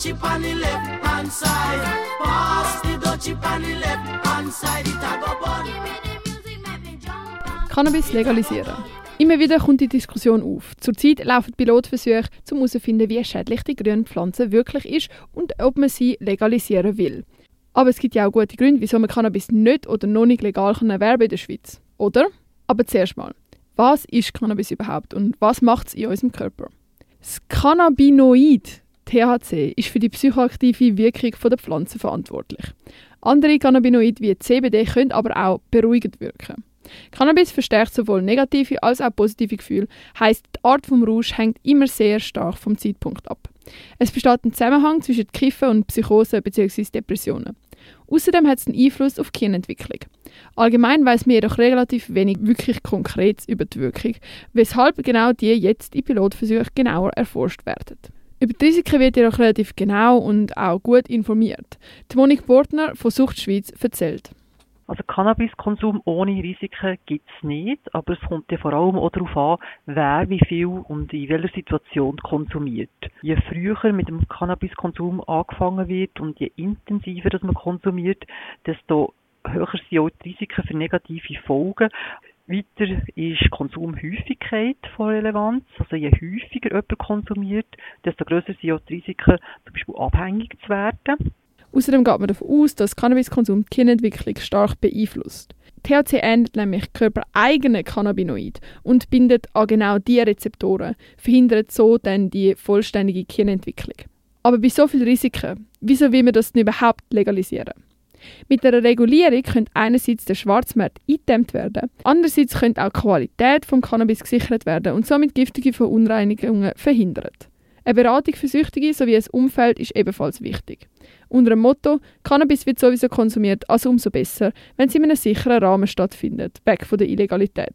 dutchie on the left hand side. Pass the dutchie on the left hand side. It a go bun. Cannabis legalisieren. Immer wieder kommt die Diskussion auf. Zurzeit laufen Pilotversuche, um herauszufinden, wie schädlich die grüne Pflanze wirklich ist und ob man sie legalisieren will. Aber es gibt ja auch gute Gründe, wieso man Cannabis nicht oder noch nicht legal kann erwerben in der Schweiz. Oder? Aber zuerst mal, was ist Cannabis überhaupt und was macht es in unserem Körper? Das Cannabinoid THC ist für die psychoaktive Wirkung der Pflanze verantwortlich. Andere Cannabinoide wie CBD können aber auch beruhigend wirken. Cannabis verstärkt sowohl negative als auch positive Gefühle, heißt die Art vom Rausch hängt immer sehr stark vom Zeitpunkt ab. Es besteht ein Zusammenhang zwischen Kiffen und Psychose bzw. Depressionen. Außerdem hat es einen Einfluss auf die Gehirnentwicklung. Allgemein weiß man jedoch relativ wenig wirklich konkret über die Wirkung, weshalb genau die jetzt in Pilotversuchen genauer erforscht werden. Über die Risiken wird jedoch relativ genau und auch gut informiert. Die Monique Bortner von Sucht Schweiz erzählt. Also Cannabiskonsum ohne Risiken gibt es nicht, aber es kommt ja vor allem auch darauf an, wer wie viel und in welcher Situation konsumiert. Je früher mit dem Cannabiskonsum angefangen wird und je intensiver das man konsumiert, desto höher sind auch die Risiken für negative Folgen. Weiter ist Konsumhäufigkeit von Relevanz. Also je häufiger jemand konsumiert, desto größer sind auch die Risiken, zum Beispiel abhängig zu werden. Außerdem geht man davon aus, dass Cannabiskonsum die Gehirnentwicklung stark beeinflusst. THC ändert nämlich körpereigene Cannabinoid und bindet an genau diese Rezeptoren, verhindert so dann die vollständige Gehirnentwicklung. Aber bei so vielen Risiken, wieso will man das denn überhaupt legalisieren? Mit einer Regulierung könnte einerseits der Schwarzmarkt eingedämmt werden, andererseits könnte auch die Qualität des Cannabis gesichert werden und somit giftige Verunreinigungen verhindert. Eine Beratung für Süchtige sowie ein Umfeld ist ebenfalls wichtig. Unter dem Motto, Cannabis wird sowieso konsumiert, also umso besser, wenn sie in einem sicheren Rahmen stattfindet, weg von der Illegalität.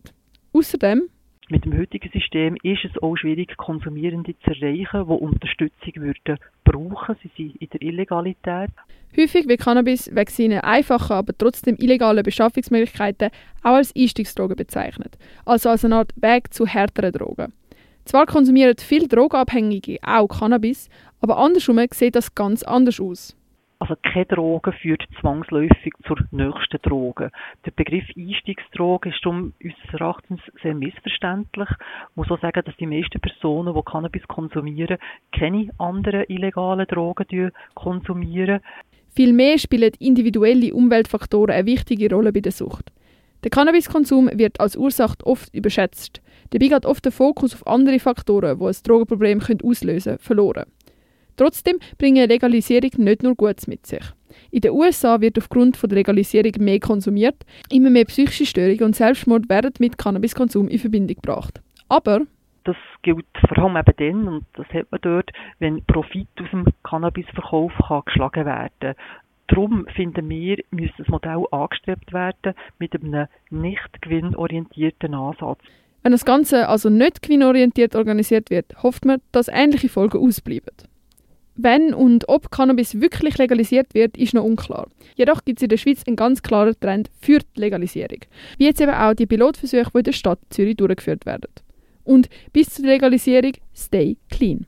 Außerdem mit dem heutigen System ist es auch schwierig, Konsumierende zu erreichen, die Unterstützung würden brauchen. Sie sind in der Illegalität. Häufig wird Cannabis wegen seiner einfachen, aber trotzdem illegalen Beschaffungsmöglichkeiten auch als Einstiegsdroge bezeichnet, also als eine Art Weg zu härteren Drogen. Zwar konsumieren viele Drogenabhängige auch Cannabis, aber andersrum sieht das ganz anders aus. Also keine Droge führt zwangsläufig zur nächsten Droge. Der Begriff Einstiegsdroge ist darum unseres Erachtens sehr missverständlich. Ich muss auch sagen, dass die meisten Personen, die Cannabis konsumieren, keine anderen illegalen Drogen konsumieren. Vielmehr spielen individuelle Umweltfaktoren eine wichtige Rolle bei der Sucht. Der Cannabiskonsum wird als Ursache oft überschätzt. Dabei geht oft der Fokus auf andere Faktoren, die ein Drogenproblem auslösen können, verloren. Trotzdem bringen Legalisierung nicht nur Gutes mit sich. In den USA wird aufgrund der Legalisierung mehr konsumiert, immer mehr psychische Störungen und Selbstmord werden mit Cannabiskonsum in Verbindung gebracht. Aber das gilt vor allem eben dann, und das hat man dort, wenn Profit aus dem Cannabisverkauf kann geschlagen werden Darum finden wir, müsste das Modell angestrebt werden mit einem nicht gewinnorientierten Ansatz. Wenn das Ganze also nicht gewinnorientiert organisiert wird, hofft man, dass ähnliche Folgen ausbleiben. Wenn und ob Cannabis wirklich legalisiert wird, ist noch unklar. Jedoch gibt es in der Schweiz einen ganz klaren Trend für die Legalisierung. Wie jetzt eben auch die Pilotversuche, die in der Stadt Zürich durchgeführt werden. Und bis zur Legalisierung, stay clean.